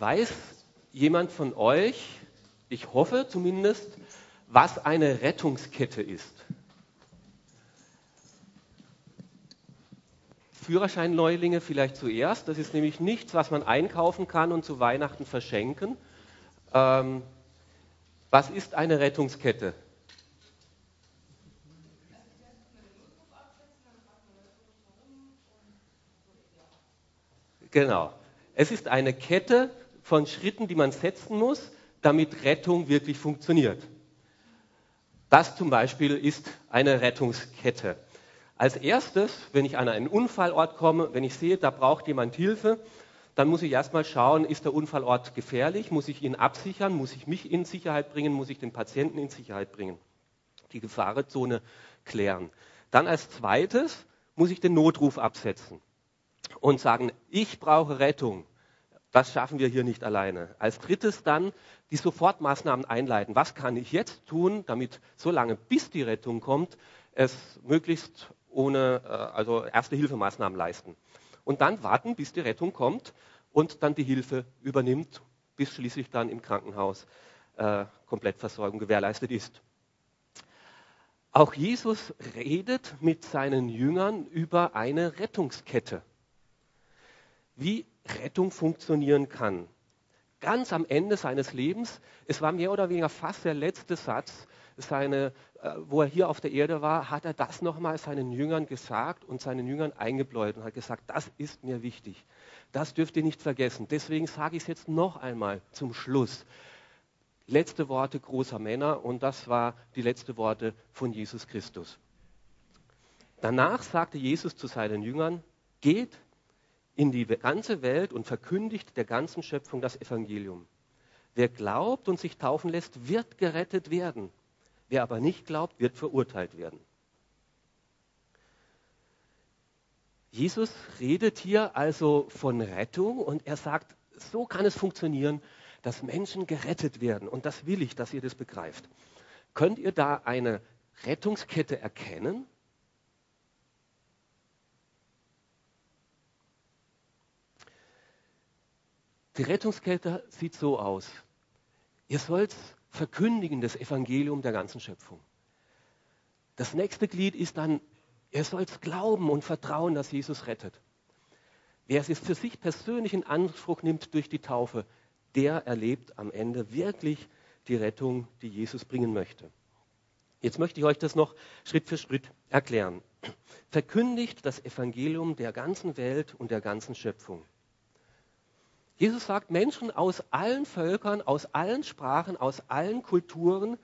Weiß jemand von euch, ich hoffe zumindest, was eine Rettungskette ist? Führerscheinneulinge vielleicht zuerst. Das ist nämlich nichts, was man einkaufen kann und zu Weihnachten verschenken. Ähm, was ist eine Rettungskette? Genau. Es ist eine Kette von Schritten, die man setzen muss, damit Rettung wirklich funktioniert. Das zum Beispiel ist eine Rettungskette. Als erstes, wenn ich an einen Unfallort komme, wenn ich sehe, da braucht jemand Hilfe, dann muss ich erstmal schauen, ist der Unfallort gefährlich? Muss ich ihn absichern? Muss ich mich in Sicherheit bringen? Muss ich den Patienten in Sicherheit bringen? Die Gefahrenzone klären. Dann als zweites muss ich den Notruf absetzen und sagen, ich brauche Rettung. Das schaffen wir hier nicht alleine. Als drittes dann die Sofortmaßnahmen einleiten. Was kann ich jetzt tun, damit so lange bis die Rettung kommt, es möglichst ohne, äh, also erste Hilfemaßnahmen leisten. Und dann warten, bis die Rettung kommt und dann die Hilfe übernimmt, bis schließlich dann im Krankenhaus äh, Komplettversorgung gewährleistet ist. Auch Jesus redet mit seinen Jüngern über eine Rettungskette. Wie Rettung funktionieren kann. Ganz am Ende seines Lebens, es war mehr oder weniger fast der letzte Satz, seine, äh, wo er hier auf der Erde war, hat er das nochmal seinen Jüngern gesagt und seinen Jüngern eingebläut und hat gesagt, das ist mir wichtig. Das dürft ihr nicht vergessen. Deswegen sage ich es jetzt noch einmal zum Schluss. Letzte Worte großer Männer und das war die letzte Worte von Jesus Christus. Danach sagte Jesus zu seinen Jüngern, geht in die ganze Welt und verkündigt der ganzen Schöpfung das Evangelium. Wer glaubt und sich taufen lässt, wird gerettet werden. Wer aber nicht glaubt, wird verurteilt werden. Jesus redet hier also von Rettung und er sagt, so kann es funktionieren, dass Menschen gerettet werden. Und das will ich, dass ihr das begreift. Könnt ihr da eine Rettungskette erkennen? Die Rettungskette sieht so aus. Ihr sollt verkündigen das Evangelium der ganzen Schöpfung. Das nächste Glied ist dann, ihr sollt glauben und vertrauen, dass Jesus rettet. Wer es für sich persönlich in Anspruch nimmt durch die Taufe, der erlebt am Ende wirklich die Rettung, die Jesus bringen möchte. Jetzt möchte ich euch das noch Schritt für Schritt erklären. Verkündigt das Evangelium der ganzen Welt und der ganzen Schöpfung. Jesus sagt, Menschen aus allen Völkern, aus allen Sprachen, aus allen Kulturen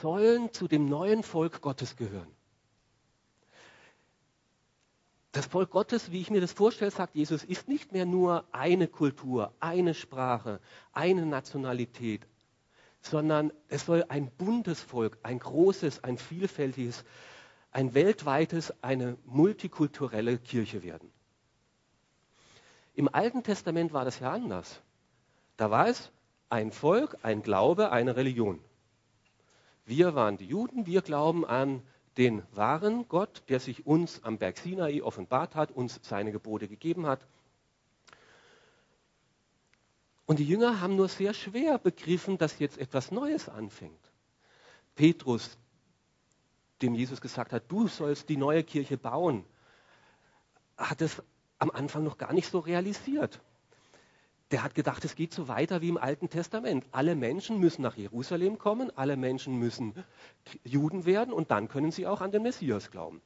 sollen zu dem neuen Volk Gottes gehören. Das Volk Gottes, wie ich mir das vorstelle, sagt Jesus, ist nicht mehr nur eine Kultur, eine Sprache, eine Nationalität, sondern es soll ein buntes Volk, ein großes, ein vielfältiges, ein weltweites, eine multikulturelle Kirche werden. Im Alten Testament war das ja anders. Da war es ein Volk, ein Glaube, eine Religion. Wir waren die Juden, wir glauben an den wahren Gott, der sich uns am Berg Sinai offenbart hat, uns seine Gebote gegeben hat. Und die Jünger haben nur sehr schwer begriffen, dass jetzt etwas Neues anfängt. Petrus, dem Jesus gesagt hat, du sollst die neue Kirche bauen, hat es am Anfang noch gar nicht so realisiert. Der hat gedacht, es geht so weiter wie im Alten Testament. Alle Menschen müssen nach Jerusalem kommen, alle Menschen müssen Juden werden und dann können sie auch an den Messias glauben.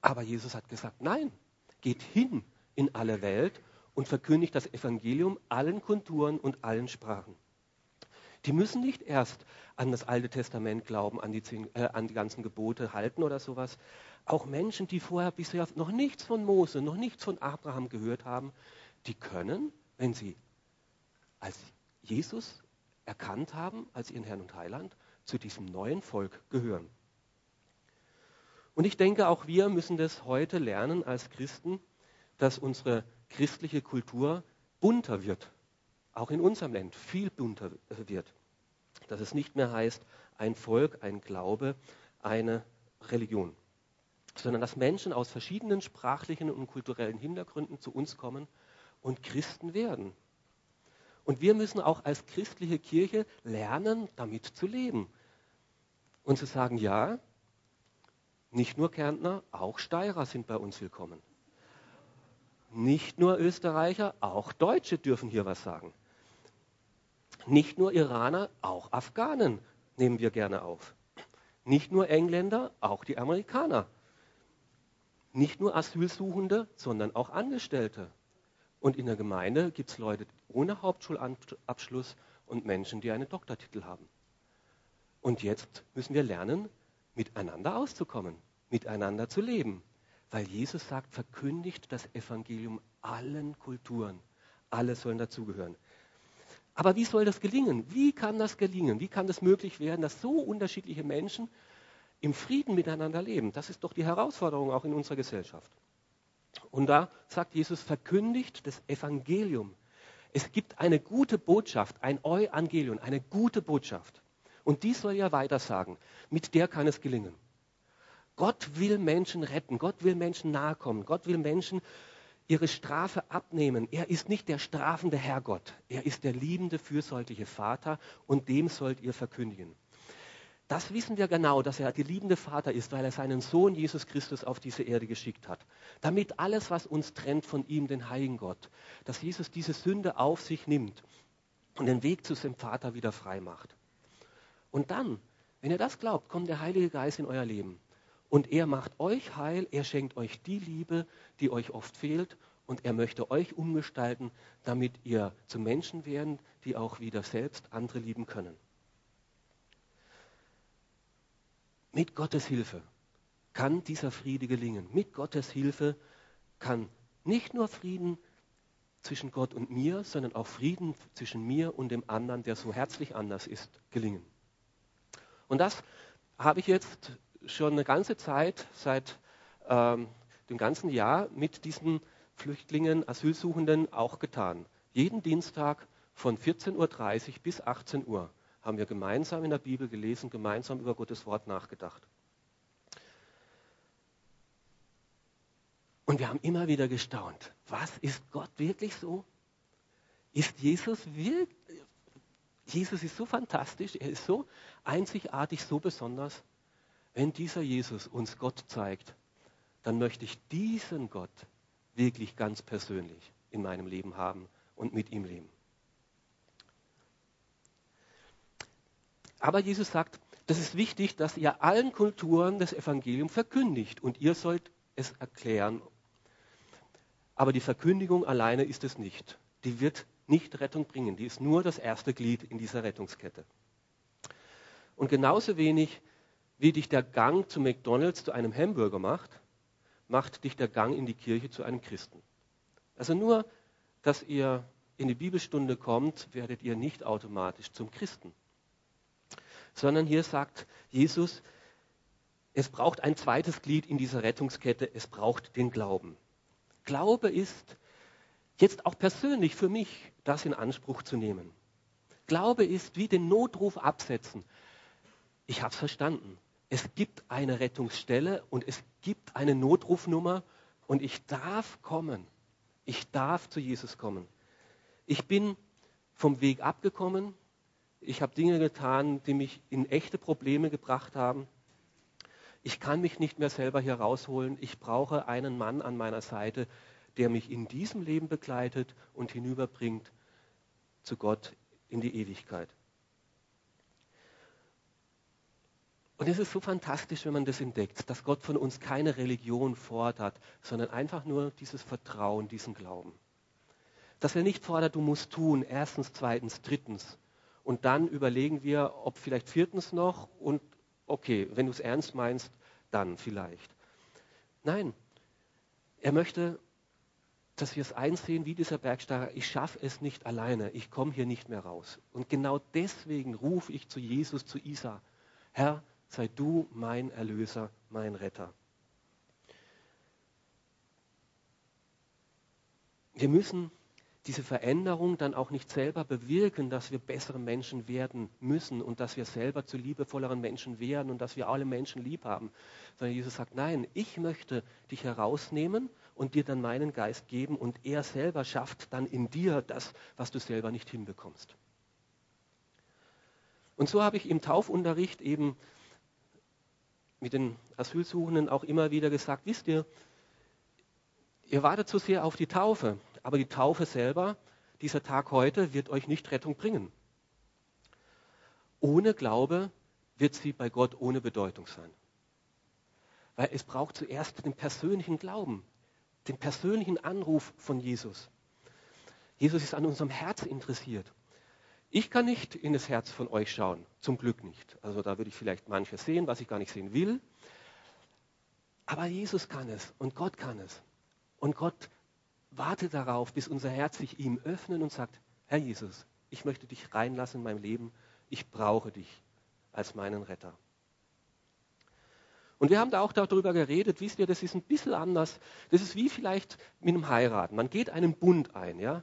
Aber Jesus hat gesagt, nein, geht hin in alle Welt und verkündigt das Evangelium allen Kulturen und allen Sprachen. Die müssen nicht erst an das Alte Testament glauben, an die, äh, an die ganzen Gebote halten oder sowas, auch Menschen, die vorher bisher noch nichts von Mose, noch nichts von Abraham gehört haben, die können, wenn sie als Jesus erkannt haben, als ihren Herrn und Heiland, zu diesem neuen Volk gehören. Und ich denke, auch wir müssen das heute lernen als Christen, dass unsere christliche Kultur bunter wird. Auch in unserem Land viel bunter wird. Dass es nicht mehr heißt, ein Volk, ein Glaube, eine Religion sondern dass Menschen aus verschiedenen sprachlichen und kulturellen Hintergründen zu uns kommen und Christen werden. Und wir müssen auch als christliche Kirche lernen, damit zu leben. Und zu sagen, ja, nicht nur Kärntner, auch Steirer sind bei uns willkommen. Nicht nur Österreicher, auch Deutsche dürfen hier was sagen. Nicht nur Iraner, auch Afghanen nehmen wir gerne auf. Nicht nur Engländer, auch die Amerikaner. Nicht nur Asylsuchende, sondern auch Angestellte. Und in der Gemeinde gibt es Leute ohne Hauptschulabschluss und Menschen, die einen Doktortitel haben. Und jetzt müssen wir lernen, miteinander auszukommen, miteinander zu leben. Weil Jesus sagt, verkündigt das Evangelium allen Kulturen. Alle sollen dazugehören. Aber wie soll das gelingen? Wie kann das gelingen? Wie kann das möglich werden, dass so unterschiedliche Menschen im Frieden miteinander leben? Das ist doch die Herausforderung auch in unserer Gesellschaft. Und da sagt Jesus, verkündigt das Evangelium. Es gibt eine gute Botschaft, ein Euangelion, eine gute Botschaft. Und die soll ja weiter sagen. Mit der kann es gelingen. Gott will Menschen retten, Gott will Menschen nahe kommen, Gott will Menschen ihre Strafe abnehmen. Er ist nicht der strafende Herrgott, er ist der liebende, fürsorgliche Vater und dem sollt ihr verkündigen. Das wissen wir genau, dass er der liebende Vater ist, weil er seinen Sohn Jesus Christus auf diese Erde geschickt hat. Damit alles, was uns trennt von ihm, den heiligen Gott, dass Jesus diese Sünde auf sich nimmt und den Weg zu seinem Vater wieder frei macht. Und dann, wenn ihr das glaubt, kommt der Heilige Geist in euer Leben. Und er macht euch heil, er schenkt euch die Liebe, die euch oft fehlt. Und er möchte euch umgestalten, damit ihr zu Menschen werden, die auch wieder selbst andere lieben können. Mit Gottes Hilfe kann dieser Friede gelingen. Mit Gottes Hilfe kann nicht nur Frieden zwischen Gott und mir, sondern auch Frieden zwischen mir und dem anderen, der so herzlich anders ist, gelingen. Und das habe ich jetzt schon eine ganze Zeit, seit ähm, dem ganzen Jahr, mit diesen Flüchtlingen, Asylsuchenden auch getan. Jeden Dienstag von 14.30 Uhr bis 18 Uhr haben wir gemeinsam in der Bibel gelesen, gemeinsam über Gottes Wort nachgedacht. Und wir haben immer wieder gestaunt. Was ist Gott wirklich so? Ist Jesus wirklich? Jesus ist so fantastisch, er ist so einzigartig, so besonders. Wenn dieser Jesus uns Gott zeigt, dann möchte ich diesen Gott wirklich ganz persönlich in meinem Leben haben und mit ihm leben. Aber Jesus sagt, das ist wichtig, dass ihr allen Kulturen das Evangelium verkündigt und ihr sollt es erklären. Aber die Verkündigung alleine ist es nicht. Die wird nicht Rettung bringen. Die ist nur das erste Glied in dieser Rettungskette. Und genauso wenig wie dich der Gang zu McDonald's zu einem Hamburger macht, macht dich der Gang in die Kirche zu einem Christen. Also nur, dass ihr in die Bibelstunde kommt, werdet ihr nicht automatisch zum Christen. Sondern hier sagt Jesus, es braucht ein zweites Glied in dieser Rettungskette, es braucht den Glauben. Glaube ist jetzt auch persönlich für mich, das in Anspruch zu nehmen. Glaube ist wie den Notruf absetzen. Ich habe es verstanden es gibt eine Rettungsstelle und es gibt eine Notrufnummer und ich darf kommen. Ich darf zu Jesus kommen. Ich bin vom Weg abgekommen. Ich habe Dinge getan, die mich in echte Probleme gebracht haben. Ich kann mich nicht mehr selber hier rausholen. Ich brauche einen Mann an meiner Seite, der mich in diesem Leben begleitet und hinüberbringt zu Gott in die Ewigkeit. Und es ist so fantastisch, wenn man das entdeckt, dass Gott von uns keine Religion fordert, sondern einfach nur dieses Vertrauen, diesen Glauben. Dass er nicht fordert, du musst tun, erstens, zweitens, drittens. Und dann überlegen wir, ob vielleicht viertens noch und okay, wenn du es ernst meinst, dann vielleicht. Nein, er möchte, dass wir es einsehen, wie dieser Bergsteiger, ich schaffe es nicht alleine, ich komme hier nicht mehr raus. Und genau deswegen rufe ich zu Jesus, zu Isa, Herr, sei du mein Erlöser, mein Retter. Wir müssen diese Veränderung dann auch nicht selber bewirken, dass wir bessere Menschen werden müssen und dass wir selber zu liebevolleren Menschen werden und dass wir alle Menschen lieb haben, sondern Jesus sagt, nein, ich möchte dich herausnehmen und dir dann meinen Geist geben und er selber schafft dann in dir das, was du selber nicht hinbekommst. Und so habe ich im Taufunterricht eben mit den Asylsuchenden auch immer wieder gesagt, wisst ihr, ihr wartet zu sehr auf die Taufe, aber die Taufe selber, dieser Tag heute, wird euch nicht Rettung bringen. Ohne Glaube wird sie bei Gott ohne Bedeutung sein. Weil es braucht zuerst den persönlichen Glauben, den persönlichen Anruf von Jesus. Jesus ist an unserem Herz interessiert. Ich kann nicht in das Herz von euch schauen, zum Glück nicht. Also da würde ich vielleicht manches sehen, was ich gar nicht sehen will. Aber Jesus kann es und Gott kann es. Und Gott wartet darauf, bis unser Herz sich ihm öffnet und sagt, Herr Jesus, ich möchte dich reinlassen in mein Leben, ich brauche dich als meinen Retter. Und wir haben da auch darüber geredet, wisst ihr, das ist ein bisschen anders. Das ist wie vielleicht mit einem Heiraten. Man geht einen Bund ein, ja.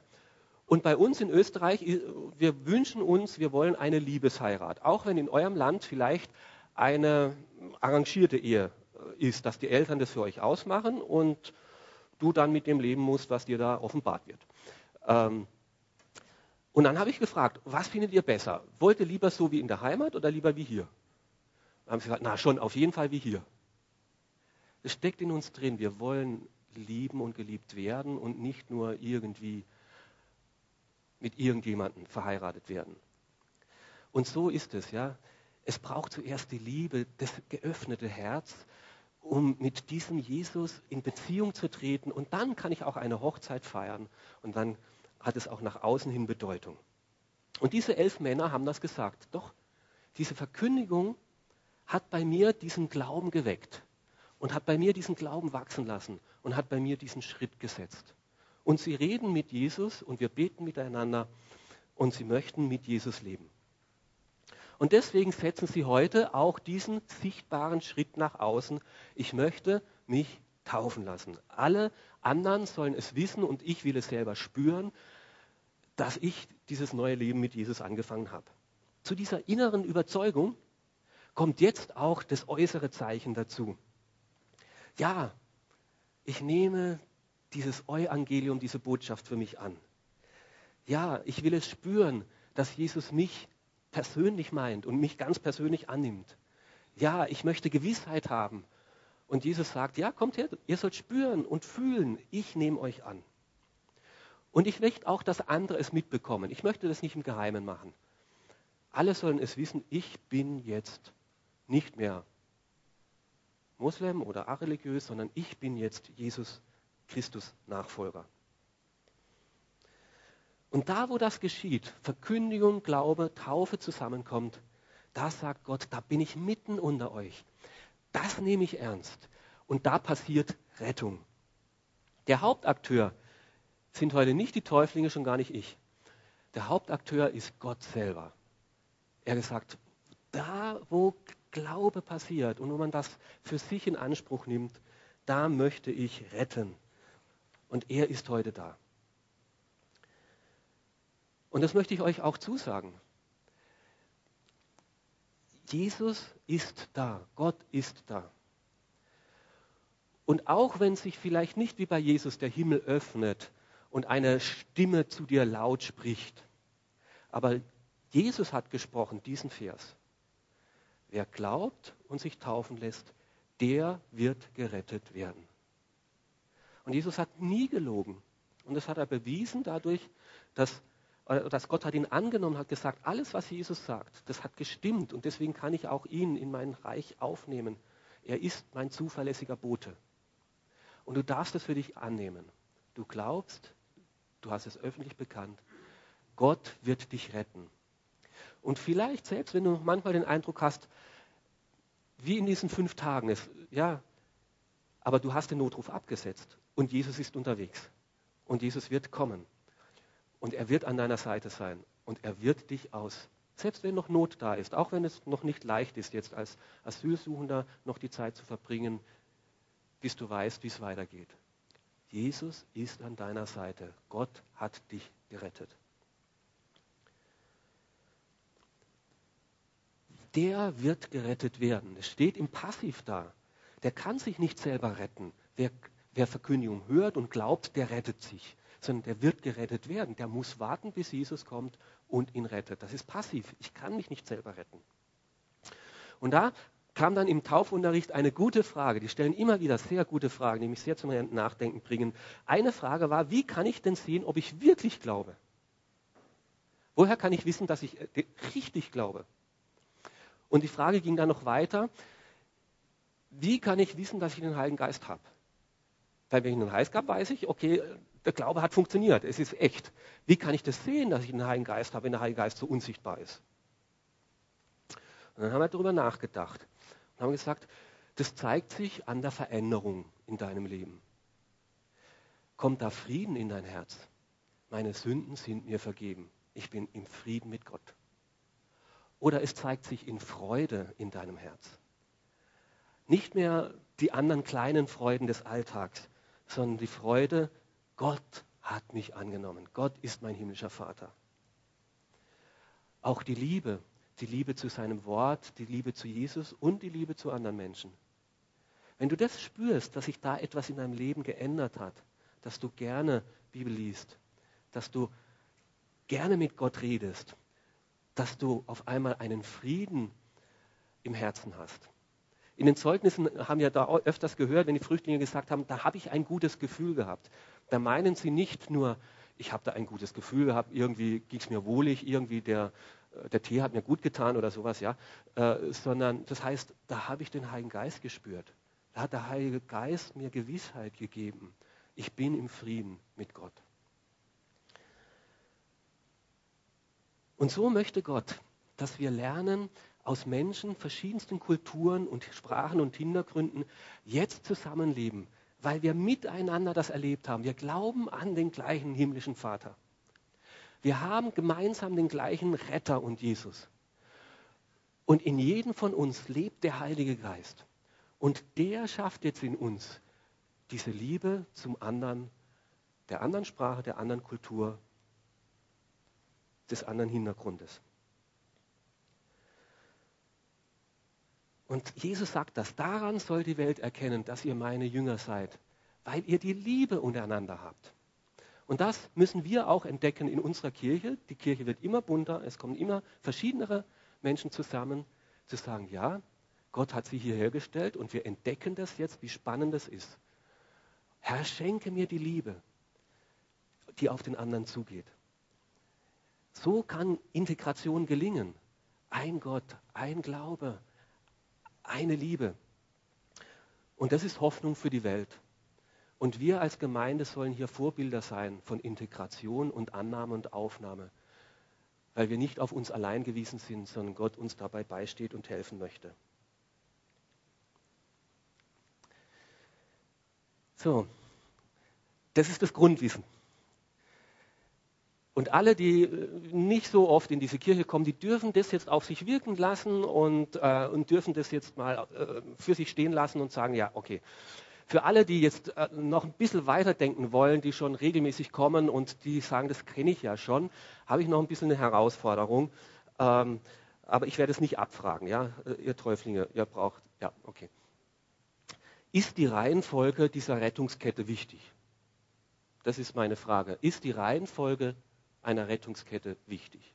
Und bei uns in Österreich, wir wünschen uns, wir wollen eine Liebesheirat. Auch wenn in eurem Land vielleicht eine arrangierte Ehe äh, ist, dass die Eltern das für euch ausmachen und du dann mit dem leben musst, was dir da offenbart wird. Ähm, und dann habe ich gefragt, was findet ihr besser? Wollt ihr lieber so wie in der Heimat oder lieber wie hier? Dann haben sie gesagt, na schon, auf jeden Fall wie hier. Es steckt in uns drin, wir wollen lieben und geliebt werden und nicht nur irgendwie mit irgendjemandem verheiratet werden. Und so ist es, ja. Es braucht zuerst die Liebe, das geöffnete Herz, um mit diesem Jesus in Beziehung zu treten. Und dann kann ich auch eine Hochzeit feiern. Und dann hat es auch nach außen hin Bedeutung. Und diese elf Männer haben das gesagt. Doch, diese Verkündigung hat bei mir diesen Glauben geweckt und hat bei mir diesen Glauben wachsen lassen und hat bei mir diesen Schritt gesetzt. Und sie reden mit Jesus und wir beten miteinander und sie möchten mit Jesus leben. Und deswegen setzen sie heute auch diesen sichtbaren Schritt nach außen. Ich möchte mich taufen lassen. Alle anderen sollen es wissen und ich will es selber spüren, dass ich dieses neue Leben mit Jesus angefangen habe. Zu dieser inneren Überzeugung kommt jetzt auch das äußere Zeichen dazu. Ja, ich nehme dieses Evangelium, diese Botschaft für mich an. Ja, ich will es spüren, dass Jesus mich persönlich meint und mich ganz persönlich annimmt. Ja, ich möchte Gewissheit haben. Und Jesus sagt, ja, kommt her, ihr sollt spüren und fühlen, ich nehme euch an. Und ich möchte auch, dass andere es mitbekommen. Ich möchte das nicht im Geheimen machen. Alle sollen es wissen, ich bin jetzt nicht mehr Moslem oder areligiös, sondern ich bin jetzt Jesus Christus Nachfolger. Und da, wo das geschieht, Verkündigung, Glaube, Taufe zusammenkommt, da sagt Gott, da bin ich mitten unter euch. Das nehme ich ernst. Und da passiert Rettung. Der Hauptakteur sind heute nicht die Täuflinge, schon gar nicht ich. Der Hauptakteur ist Gott selber. Er gesagt, da wo Glaube passiert und wo man das für sich in Anspruch nimmt, da möchte ich retten. Und er ist heute da. Und das möchte ich euch auch zusagen. Jesus ist da, Gott ist da. Und auch wenn sich vielleicht nicht wie bei Jesus der Himmel öffnet und eine Stimme zu dir laut spricht, aber Jesus hat gesprochen, diesen Vers. Wer glaubt und sich taufen lässt, der wird gerettet werden. Und Jesus hat nie gelogen. Und das hat er bewiesen dadurch, dass, dass Gott hat ihn angenommen, hat gesagt, alles, was Jesus sagt, das hat gestimmt. Und deswegen kann ich auch ihn in mein Reich aufnehmen. Er ist mein zuverlässiger Bote. Und du darfst es für dich annehmen. Du glaubst, du hast es öffentlich bekannt. Gott wird dich retten. Und vielleicht, selbst wenn du manchmal den Eindruck hast, wie in diesen fünf Tagen, es, ja, aber du hast den Notruf abgesetzt und Jesus ist unterwegs. Und Jesus wird kommen. Und er wird an deiner Seite sein. Und er wird dich aus. Selbst wenn noch Not da ist, auch wenn es noch nicht leicht ist, jetzt als Asylsuchender noch die Zeit zu verbringen, bis du weißt, wie es weitergeht. Jesus ist an deiner Seite. Gott hat dich gerettet. Der wird gerettet werden. Es steht im Passiv da. Der kann sich nicht selber retten. Wer wer Verkündigung hört und glaubt, der rettet sich, sondern der wird gerettet werden. Der muss warten, bis Jesus kommt und ihn rettet. Das ist passiv. Ich kann mich nicht selber retten. Und da kam dann im Taufunterricht eine gute Frage. Die stellen immer wieder sehr gute Fragen, die mich sehr zum Nachdenken bringen. Eine Frage war, wie kann ich denn sehen, ob ich wirklich glaube? Woher kann ich wissen, dass ich äh, richtig glaube? Und die Frage ging dann noch weiter, wie kann ich wissen, dass ich den Heiligen Geist habe? Weil wenn ich Heiligen Geist habe, weiß ich, okay, der Glaube hat funktioniert, es ist echt. Wie kann ich das sehen, dass ich den Heiligen Geist habe, wenn der Heilige Geist so unsichtbar ist? Und dann haben wir darüber nachgedacht und haben gesagt, das zeigt sich an der Veränderung in deinem Leben. Kommt da Frieden in dein Herz? Meine Sünden sind mir vergeben. Ich bin im Frieden mit Gott. Oder es zeigt sich in Freude in deinem Herz. Nicht mehr die anderen kleinen Freuden des Alltags, sondern die Freude, Gott hat mich angenommen. Gott ist mein himmlischer Vater. Auch die Liebe, die Liebe zu seinem Wort, die Liebe zu Jesus und die Liebe zu anderen Menschen. Wenn du das spürst, dass sich da etwas in deinem Leben geändert hat, dass du gerne Bibel liest, dass du gerne mit Gott redest, dass du auf einmal einen Frieden im Herzen hast, in den Zeugnissen haben wir da öfters gehört, wenn die Flüchtlinge gesagt haben, da habe ich ein gutes Gefühl gehabt. Da meinen sie nicht nur, ich habe da ein gutes Gefühl gehabt, irgendwie ging es mir wohlig, irgendwie der, äh, der Tee hat mir gut getan oder sowas, ja, äh, sondern das heißt, da habe ich den Heiligen Geist gespürt. Da hat der Heilige Geist mir Gewissheit gegeben. Ich bin im Frieden mit Gott. Und so möchte Gott, dass wir lernen, aus Menschen verschiedensten Kulturen und Sprachen und Hintergründen jetzt zusammenleben, weil wir miteinander das erlebt haben. Wir glauben an den gleichen himmlischen Vater. Wir haben gemeinsam den gleichen Retter und Jesus. Und in jedem von uns lebt der Heilige Geist. Und der schafft jetzt in uns diese Liebe zum anderen, der anderen Sprache, der anderen Kultur, des anderen Hintergrundes. Und Jesus sagt das, daran soll die Welt erkennen, dass ihr meine Jünger seid, weil ihr die Liebe untereinander habt. Und das müssen wir auch entdecken in unserer Kirche. Die Kirche wird immer bunter, es kommen immer verschiedenere Menschen zusammen, zu sagen, ja, Gott hat sie hierher gestellt und wir entdecken das jetzt, wie spannend das ist. Herr, schenke mir die Liebe, die auf den anderen zugeht. So kann Integration gelingen. Ein Gott, ein Glaube, eine Liebe. Und das ist Hoffnung für die Welt. Und wir als Gemeinde sollen hier Vorbilder sein von Integration und Annahme und Aufnahme, weil wir nicht auf uns allein gewiesen sind, sondern Gott uns dabei beisteht und helfen möchte. So, das ist das Grundwissen. Und alle, die äh, nicht so oft in diese Kirche kommen, die dürfen das jetzt auf sich wirken lassen und, äh, und dürfen das jetzt mal äh, für sich stehen lassen und sagen, ja, okay. Für alle, die jetzt äh, noch ein bisschen weiterdenken wollen, die schon regelmäßig kommen und die sagen, das kenne ich ja schon, habe ich noch ein bisschen eine Herausforderung. Ähm, aber ich werde es nicht abfragen, ja, äh, ihr Täuflinge, ihr braucht, ja, okay. Ist die Reihenfolge dieser Rettungskette wichtig? Das ist meine Frage. Ist die Reihenfolge einer Rettungskette wichtig.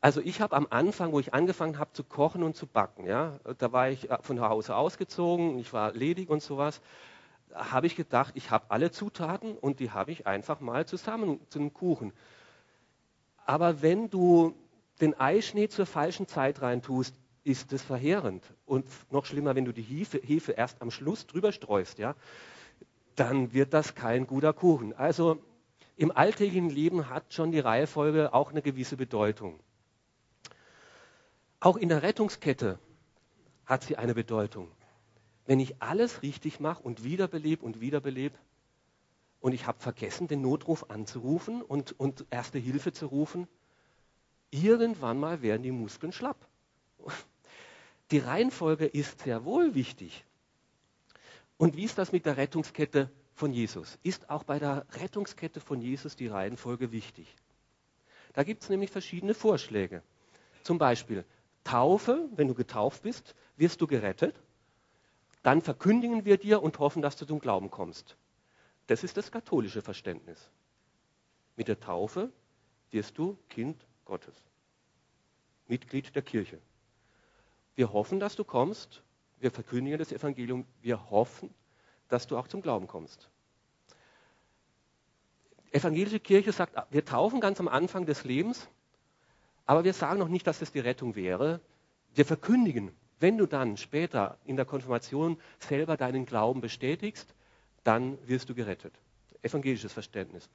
Also ich habe am Anfang, wo ich angefangen habe zu kochen und zu backen, ja, da war ich äh, von Hause ausgezogen, ich war ledig und sowas, habe ich gedacht, ich habe alle Zutaten und die habe ich einfach mal zusammen zu einem Kuchen. Aber wenn du den Eischnee zur falschen Zeit reintust, ist das verheerend. Und noch schlimmer, wenn du die Hefe, Hefe erst am Schluss drüber streust, ja, dann wird das kein guter Kuchen. Also im alltäglichen Leben hat schon die Reihenfolge auch eine gewisse Bedeutung. Auch in der Rettungskette hat sie eine Bedeutung. Wenn ich alles richtig mache und wiederbelebe und wiederbelebe und ich habe vergessen, den Notruf anzurufen und, und erste Hilfe zu rufen, irgendwann mal werden die Muskeln schlapp. Die Reihenfolge ist sehr wohl wichtig. Und wie ist das mit der Rettungskette von Jesus ist auch bei der Rettungskette von Jesus die Reihenfolge wichtig. Da gibt es nämlich verschiedene Vorschläge. Zum Beispiel Taufe, wenn du getauft bist, wirst du gerettet. dann verkündigen wir dir und hoffen, dass du zum Glauben kommst. Das ist das katholische Verständnis. Mit der Taufe wirst du Kind Gottes, Mitglied der Kirche. Wir hoffen, dass du kommst. Wir verkündigen das Evangelium. Wir hoffen, dass du auch zum Glauben kommst. Evangelische Kirche sagt, wir taufen ganz am Anfang des Lebens, aber wir sagen noch nicht, dass es die Rettung wäre. Wir verkündigen, wenn du dann später in der Konfirmation selber deinen Glauben bestätigst, dann wirst du gerettet. Evangelisches Verständnis.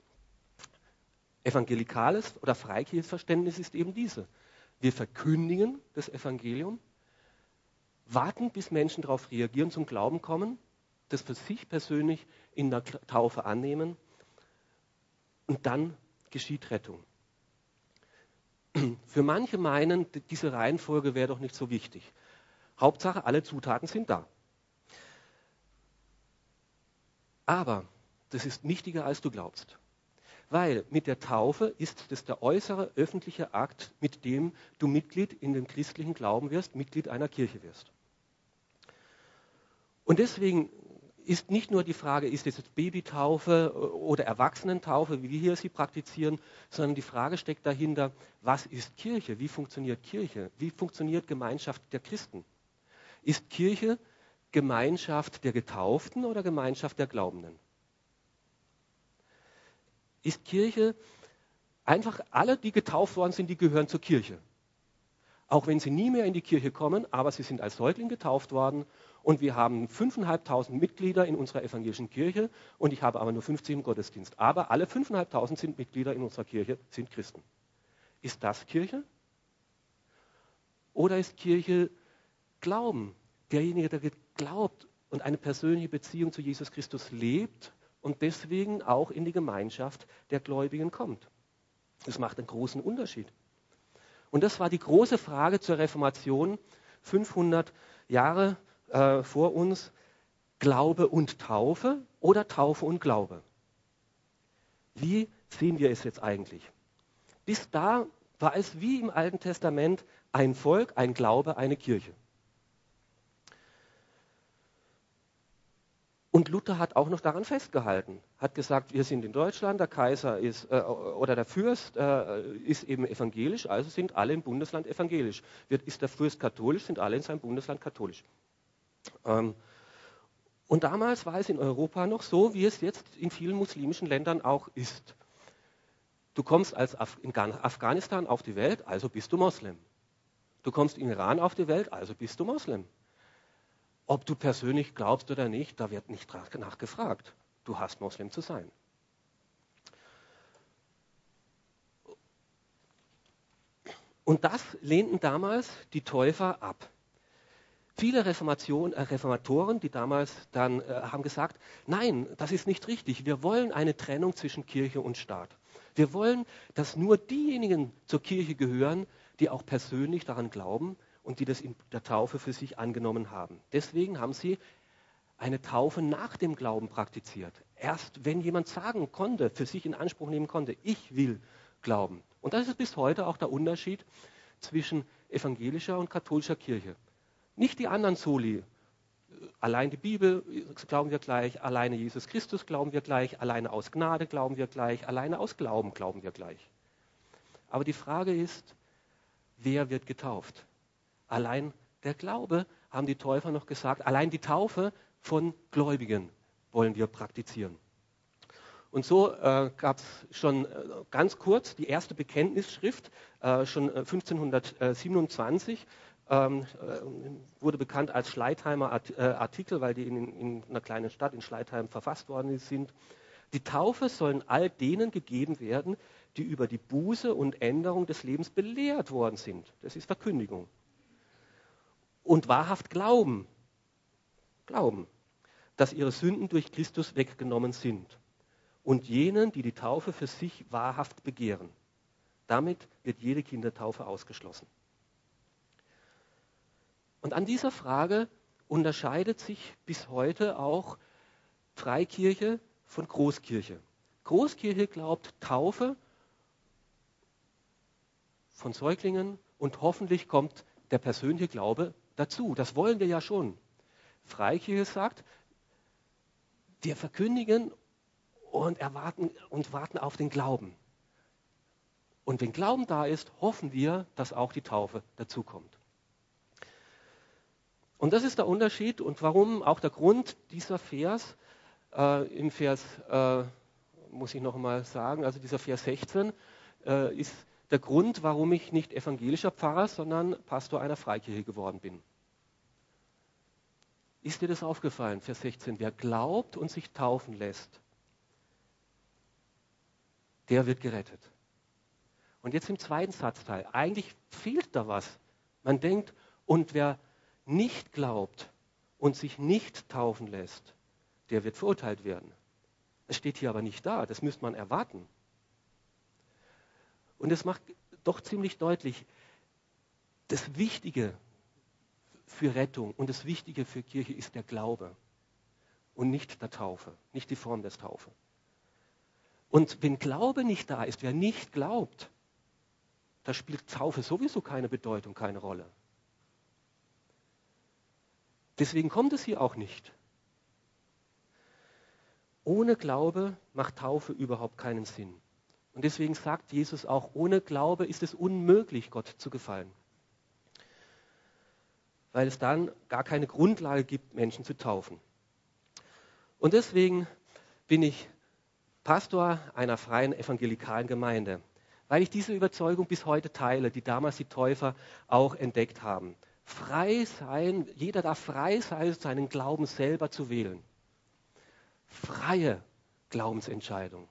Evangelikales oder freikirchliches Verständnis ist eben diese. Wir verkündigen das Evangelium, warten, bis Menschen darauf reagieren, zum Glauben kommen, das für sich persönlich in der Taufe annehmen und dann geschieht Rettung. Für manche meinen, diese Reihenfolge wäre doch nicht so wichtig. Hauptsache, alle Zutaten sind da. Aber das ist wichtiger, als du glaubst. Weil mit der Taufe ist das der äußere öffentliche Akt, mit dem du Mitglied in dem christlichen Glauben wirst, Mitglied einer Kirche wirst. Und deswegen ist nicht nur die Frage, ist es jetzt Babytaufe oder Erwachsenentaufe, wie wir hier sie praktizieren, sondern die Frage steckt dahinter, was ist Kirche? Wie funktioniert Kirche? Wie funktioniert Gemeinschaft der Christen? Ist Kirche Gemeinschaft der Getauften oder Gemeinschaft der Glaubenden? Ist Kirche einfach alle, die getauft worden sind, die gehören zur Kirche? Auch wenn sie nie mehr in die Kirche kommen, aber sie sind als Säugling getauft worden und wir haben 5.500 Mitglieder in unserer evangelischen Kirche und ich habe aber nur 50 im Gottesdienst. Aber alle 5.500 sind Mitglieder in unserer Kirche, sind Christen. Ist das Kirche? Oder ist Kirche Glauben? Derjenige, der glaubt und eine persönliche Beziehung zu Jesus Christus lebt und deswegen auch in die Gemeinschaft der Gläubigen kommt. Das macht einen großen Unterschied. Und das war die große Frage zur Reformation 500 Jahre äh, vor uns Glaube und Taufe oder Taufe und Glaube. Wie sehen wir es jetzt eigentlich? Bis da war es wie im Alten Testament ein Volk, ein Glaube, eine Kirche. Und Luther hat auch noch daran festgehalten, hat gesagt, wir sind in Deutschland, der Kaiser ist äh, oder der Fürst äh, ist eben evangelisch, also sind alle im Bundesland evangelisch. Wird, ist der Fürst katholisch, sind alle in seinem Bundesland katholisch. Ähm, und damals war es in Europa noch so, wie es jetzt in vielen muslimischen Ländern auch ist. Du kommst als Af in Afghanistan auf die Welt, also bist du Moslem. Du kommst in Iran auf die Welt, also bist du Moslem. Ob du persönlich glaubst oder nicht, da wird nicht nachgefragt. Du hast Moslem zu sein. Und das lehnten damals die Täufer ab. Viele Reformation, äh, Reformatoren, die damals dann äh, haben gesagt, nein, das ist nicht richtig. Wir wollen eine Trennung zwischen Kirche und Staat. Wir wollen, dass nur diejenigen zur Kirche gehören, die auch persönlich daran glauben und die das in der Taufe für sich angenommen haben. Deswegen haben sie eine Taufe nach dem Glauben praktiziert. Erst wenn jemand sagen konnte, für sich in Anspruch nehmen konnte, ich will glauben. Und das ist bis heute auch der Unterschied zwischen evangelischer und katholischer Kirche. Nicht die anderen Soli. Allein die Bibel glauben wir gleich, alleine Jesus Christus glauben wir gleich, alleine aus Gnade glauben wir gleich, alleine aus Glauben glauben wir gleich. Aber die Frage ist, wer wird getauft? Allein der Glaube, haben die Täufer noch gesagt, allein die Taufe von Gläubigen wollen wir praktizieren. Und so äh, gab es schon äh, ganz kurz die erste Bekenntnisschrift, äh, schon 1527, äh, wurde bekannt als Schleitheimer äh, Artikel, weil die in, in, einer kleinen Stadt in Schleitheim verfasst worden sind. Die Taufe sollen all denen gegeben werden, die über die Buße und Änderung des Lebens belehrt worden sind. Das ist Verkündigung. Und wahrhaft glauben, glauben, dass ihre Sünden durch Christus weggenommen sind. Und jenen, die die Taufe für sich wahrhaft begehren. Damit wird jede Kindertaufe ausgeschlossen. Und an dieser Frage unterscheidet sich bis heute auch Freikirche von Großkirche. Großkirche glaubt Taufe von Säuglingen und hoffentlich kommt der persönliche Glaube dazu. Das wollen wir ja schon. Freikirche sagt, wir verkündigen und erwarten und warten auf den Glauben. Und wenn Glauben da ist, hoffen wir, dass auch die Taufe dazukommt. Und das ist der Unterschied und warum auch der Grund dieser Vers äh, im Vers, äh, muss ich noch mal sagen, also dieser Vers 16 äh, ist der Grund, warum ich nicht evangelischer Pfarrer, sondern Pastor einer Freikirche geworden bin. Ist dir das aufgefallen, Vers 16? Wer glaubt und sich taufen lässt, der wird gerettet. Und jetzt im zweiten Satzteil, eigentlich fehlt da was. Man denkt, und wer nicht glaubt und sich nicht taufen lässt, der wird verurteilt werden. Es steht hier aber nicht da, das müsste man erwarten. Und es macht doch ziemlich deutlich, das Wichtige für Rettung und das Wichtige für Kirche ist der Glaube und nicht der Taufe, nicht die Form des Taufe. Und wenn Glaube nicht da ist, wer nicht glaubt, da spielt Taufe sowieso keine Bedeutung, keine Rolle. Deswegen kommt es hier auch nicht. Ohne Glaube macht Taufe überhaupt keinen Sinn. Und deswegen sagt Jesus auch, ohne Glaube ist es unmöglich, Gott zu gefallen weil es dann gar keine Grundlage gibt, Menschen zu taufen. Und deswegen bin ich Pastor einer freien evangelikalen Gemeinde, weil ich diese Überzeugung bis heute teile, die damals die Täufer auch entdeckt haben. Frei sein, jeder darf frei sein, seinen Glauben selber zu wählen. Freie Glaubensentscheidung.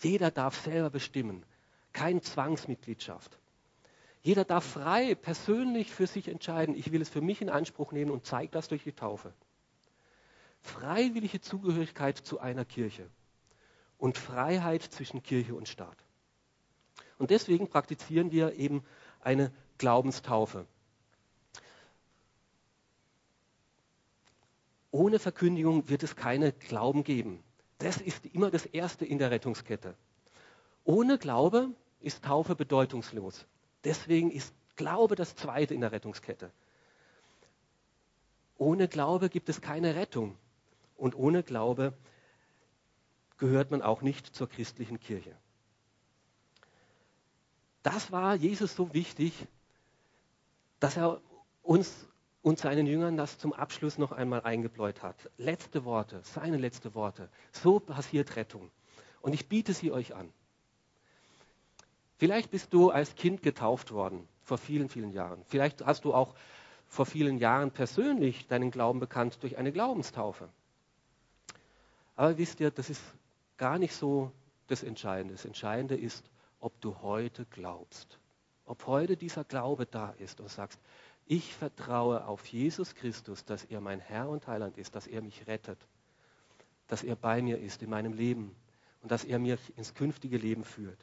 Jeder darf selber bestimmen, keine Zwangsmitgliedschaft. Jeder darf frei, persönlich für sich entscheiden, ich will es für mich in Anspruch nehmen und zeige das durch die Taufe. Freiwillige Zugehörigkeit zu einer Kirche und Freiheit zwischen Kirche und Staat. Und deswegen praktizieren wir eben eine Glaubenstaufe. Ohne Verkündigung wird es keine Glauben geben. Das ist immer das Erste in der Rettungskette. Ohne Glaube ist Taufe bedeutungslos. Deswegen ist Glaube das Zweite in der Rettungskette. Ohne Glaube gibt es keine Rettung. Und ohne Glaube gehört man auch nicht zur christlichen Kirche. Das war Jesus so wichtig, dass er uns und seinen Jüngern das zum Abschluss noch einmal eingebläut hat. Letzte Worte, seine letzte Worte. So passiert Rettung. Und ich biete sie euch an. Vielleicht bist du als Kind getauft worden, vor vielen, vielen Jahren. Vielleicht hast du auch vor vielen Jahren persönlich deinen Glauben bekannt durch eine Glaubenstaufe. Aber wisst ihr, das ist gar nicht so das Entscheidende. Das Entscheidende ist, ob du heute glaubst. Ob heute dieser Glaube da ist und sagst, ich vertraue auf Jesus Christus, dass er mein Herr und Heiland ist, dass er mich rettet, dass er bei mir ist in meinem Leben und dass er mich ins künftige Leben führt.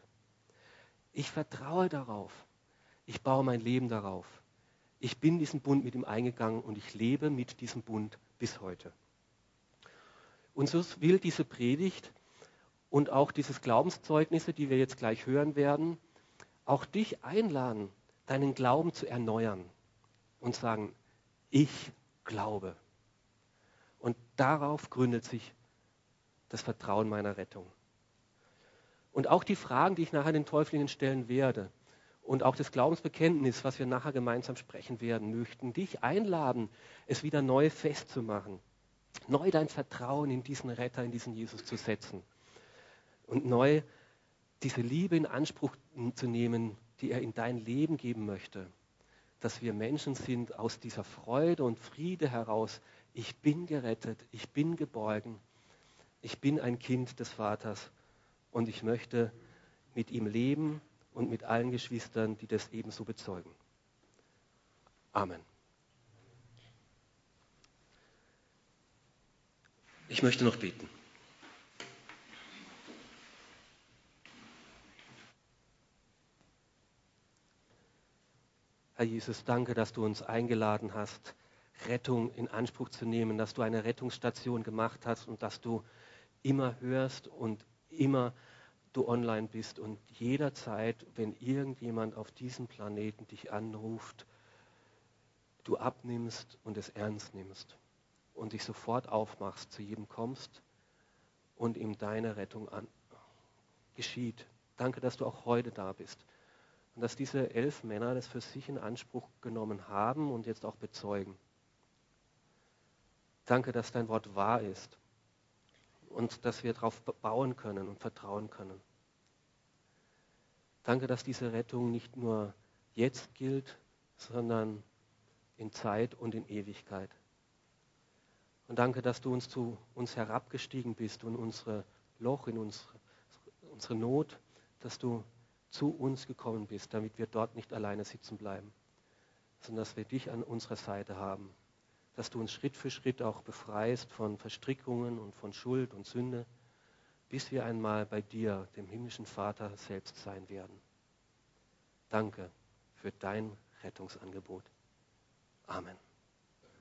Ich vertraue darauf. Ich baue mein Leben darauf. Ich bin diesen Bund mit ihm eingegangen und ich lebe mit diesem Bund bis heute. Und so will diese Predigt und auch dieses Glaubenszeugnisse, die wir jetzt gleich hören werden, auch dich einladen, deinen Glauben zu erneuern und sagen, ich glaube. Und darauf gründet sich das Vertrauen meiner Rettung. Und auch die Fragen, die ich nachher den Täuflingen stellen werde und auch das Glaubensbekenntnis, was wir nachher gemeinsam sprechen werden, möchten dich einladen, es wieder neu festzumachen, neu dein Vertrauen in diesen Retter, in diesen Jesus zu setzen und neu diese Liebe in Anspruch zu nehmen, die er in dein Leben geben möchte, dass wir Menschen sind aus dieser Freude und Friede heraus. Ich bin gerettet, ich bin geborgen, ich bin ein Kind des Vaters und ich möchte mit ihm leben und mit allen Geschwistern, die das ebenso bezeugen. Amen. Ich möchte noch beten. Herr Jesus, danke, dass du uns eingeladen hast, Rettung in Anspruch zu nehmen, dass du eine Rettungsstation gemacht hast und dass du immer hörst und immer du online bist und jederzeit, wenn irgendjemand auf diesem Planeten dich anruft, du abnimmst und es ernst nimmst. und dich sofort aufmachst, zu jedem kommst und ihm deine Rettung an, geschieht. Danke, dass du auch heute da bist. Und dass diese elf Männer das für sich in Anspruch genommen haben und jetzt auch bezeugen. Danke, dass dein Wort wahr ist und dass wir darauf bauen können und vertrauen können. Danke, dass diese Rettung nicht nur jetzt gilt, sondern in Zeit und in Ewigkeit. Und danke, dass du uns zu uns herabgestiegen bist und unsere Loch, in unsere, unsere Not, dass du zu uns gekommen bist, damit wir dort nicht alleine sitzen bleiben, sondern dass wir dich an unserer Seite haben, dass du uns Schritt für Schritt auch befreist von Verstrickungen und von Schuld und Sünde, bis wir einmal bei dir, dem himmlischen Vater, selbst sein werden. Danke für dein Rettungsangebot. Amen.